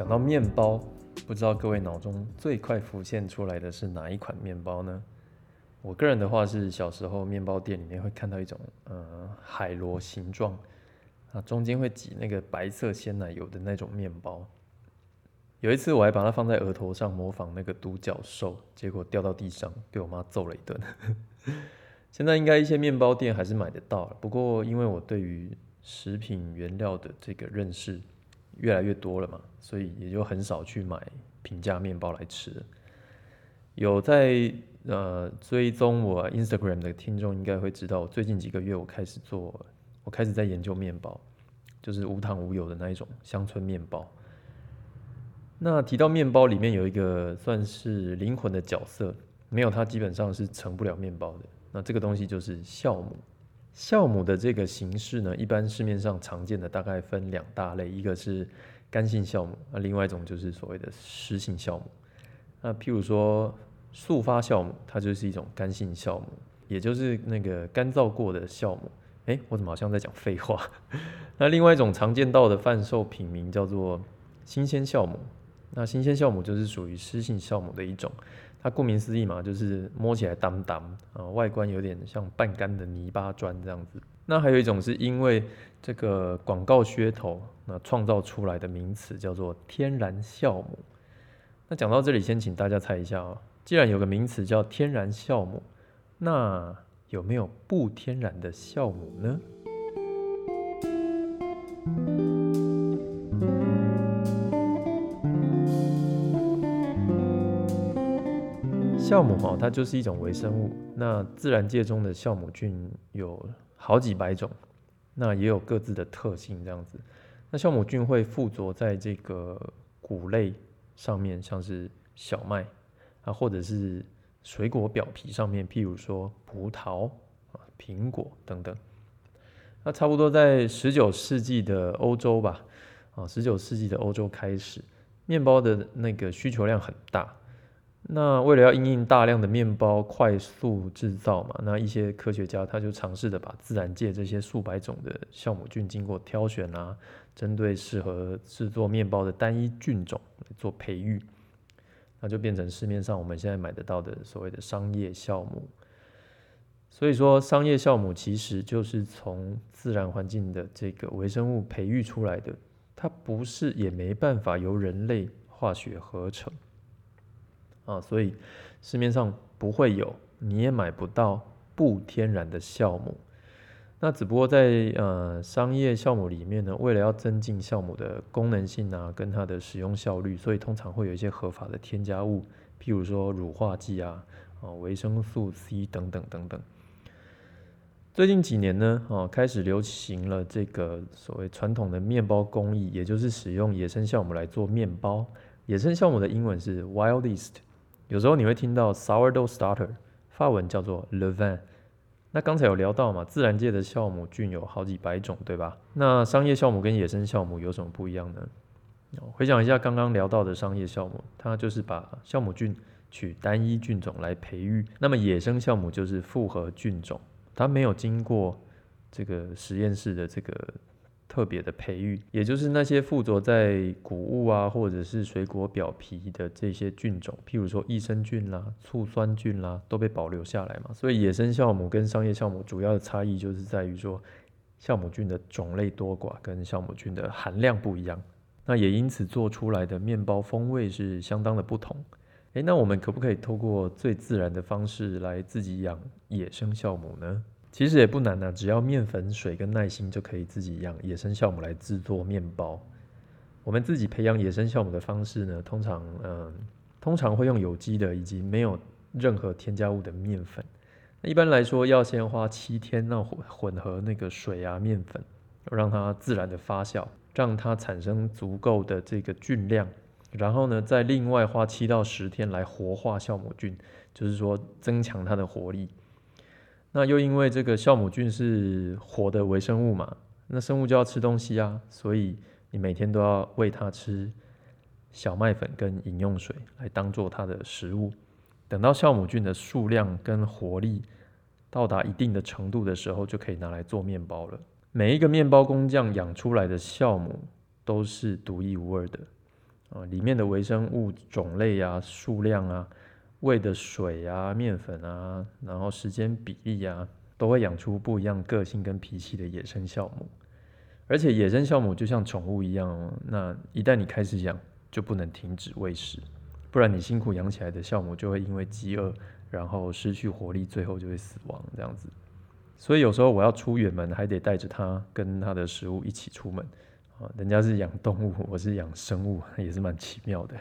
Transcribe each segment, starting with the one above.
讲到面包，不知道各位脑中最快浮现出来的是哪一款面包呢？我个人的话是小时候面包店里面会看到一种呃海螺形状，啊中间会挤那个白色鲜奶油的那种面包。有一次我还把它放在额头上模仿那个独角兽，结果掉到地上被我妈揍了一顿。现在应该一些面包店还是买得到，不过因为我对于食品原料的这个认识越来越多了嘛，所以也就很少去买平价面包来吃。有在呃追踪我 Instagram 的听众应该会知道，最近几个月我开始做，我开始在研究面包，就是无糖无油的那一种乡村面包。那提到面包里面有一个算是灵魂的角色，没有它基本上是成不了面包的。那这个东西就是酵母。酵母的这个形式呢，一般市面上常见的大概分两大类，一个是干性酵母，那另外一种就是所谓的湿性酵母。那譬如说速发酵母，它就是一种干性酵母，也就是那个干燥过的酵母。诶，我怎么好像在讲废话？那另外一种常见到的贩售品名叫做新鲜酵母。那新鲜酵母就是属于湿性酵母的一种。它顾名思义嘛，就是摸起来当当啊，外观有点像半干的泥巴砖这样子。那还有一种是因为这个广告噱头，那创造出来的名词叫做天然酵母。那讲到这里，先请大家猜一下哦，既然有个名词叫天然酵母，那有没有不天然的酵母呢？酵母哈，它就是一种微生物。那自然界中的酵母菌有好几百种，那也有各自的特性这样子。那酵母菌会附着在这个谷类上面，像是小麦啊，或者是水果表皮上面，譬如说葡萄啊、苹果等等。那差不多在十九世纪的欧洲吧，啊，十九世纪的欧洲开始，面包的那个需求量很大。那为了要应应大量的面包快速制造嘛，那一些科学家他就尝试的把自然界这些数百种的酵母菌经过挑选啊，针对适合制作面包的单一菌种来做培育，那就变成市面上我们现在买得到的所谓的商业酵母。所以说，商业酵母其实就是从自然环境的这个微生物培育出来的，它不是也没办法由人类化学合成。啊，所以市面上不会有，你也买不到不天然的酵母。那只不过在呃商业酵母里面呢，为了要增进酵母的功能性啊，跟它的使用效率，所以通常会有一些合法的添加物，譬如说乳化剂啊、啊维生素 C 等等等等。最近几年呢，哦开始流行了这个所谓传统的面包工艺，也就是使用野生酵母来做面包。野生酵母的英文是 wild yeast。有时候你会听到 sourdough starter，法文叫做 levain。那刚才有聊到嘛，自然界的酵母菌有好几百种，对吧？那商业酵母跟野生酵母有什么不一样呢？回想一下刚刚聊到的商业酵母，它就是把酵母菌取单一菌种来培育。那么野生酵母就是复合菌种，它没有经过这个实验室的这个。特别的培育，也就是那些附着在谷物啊，或者是水果表皮的这些菌种，譬如说益生菌啦、醋酸菌啦，都被保留下来嘛。所以野生酵母跟商业酵母主要的差异就是在于说，酵母菌的种类多寡跟酵母菌的含量不一样，那也因此做出来的面包风味是相当的不同。诶，那我们可不可以透过最自然的方式来自己养野生酵母呢？其实也不难呐，只要面粉、水跟耐心就可以自己养野生酵母来制作面包。我们自己培养野生酵母的方式呢，通常嗯，通常会用有机的以及没有任何添加物的面粉。那一般来说，要先花七天让混混合那个水啊面粉，让它自然的发酵，让它产生足够的这个菌量，然后呢，再另外花七到十天来活化酵母菌，就是说增强它的活力。那又因为这个酵母菌是活的微生物嘛，那生物就要吃东西啊，所以你每天都要喂它吃小麦粉跟饮用水来当做它的食物。等到酵母菌的数量跟活力到达一定的程度的时候，就可以拿来做面包了。每一个面包工匠养出来的酵母都是独一无二的，啊，里面的微生物种类啊、数量啊、喂的水啊、面粉啊，然后时间比例啊，都会养出不一样个性跟脾气的野生酵母。而且野生酵母就像宠物一样，哦那一旦你开始养，就不能停止喂食，不然你辛苦养起来的酵母就会因为饥饿，然后失去活力，最后就会死亡这样子。所以有时候我要出远门，还得带着它跟它的食物一起出门啊。人家是养动物，我是养生物，也是蛮奇妙的。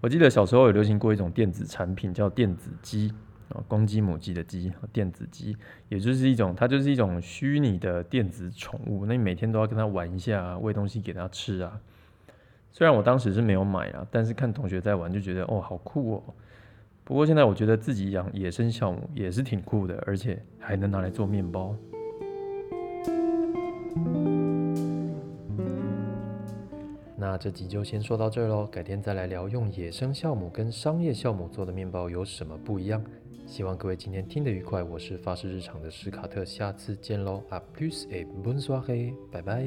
我记得小时候有流行过一种电子产品，叫电子鸡。啊，公鸡、母鸡的鸡，电子鸡，也就是一种，它就是一种虚拟的电子宠物。那你每天都要跟它玩一下，喂东西给它吃啊。虽然我当时是没有买啊，但是看同学在玩就觉得哦，好酷哦。不过现在我觉得自己养野生酵母也是挺酷的，而且还能拿来做面包。那这集就先说到这喽，改天再来聊用野生酵母跟商业酵母做的面包有什么不一样。希望各位今天听得愉快，我是发誓日常的史卡特，下次见喽，A plus et bonsoir，拜拜。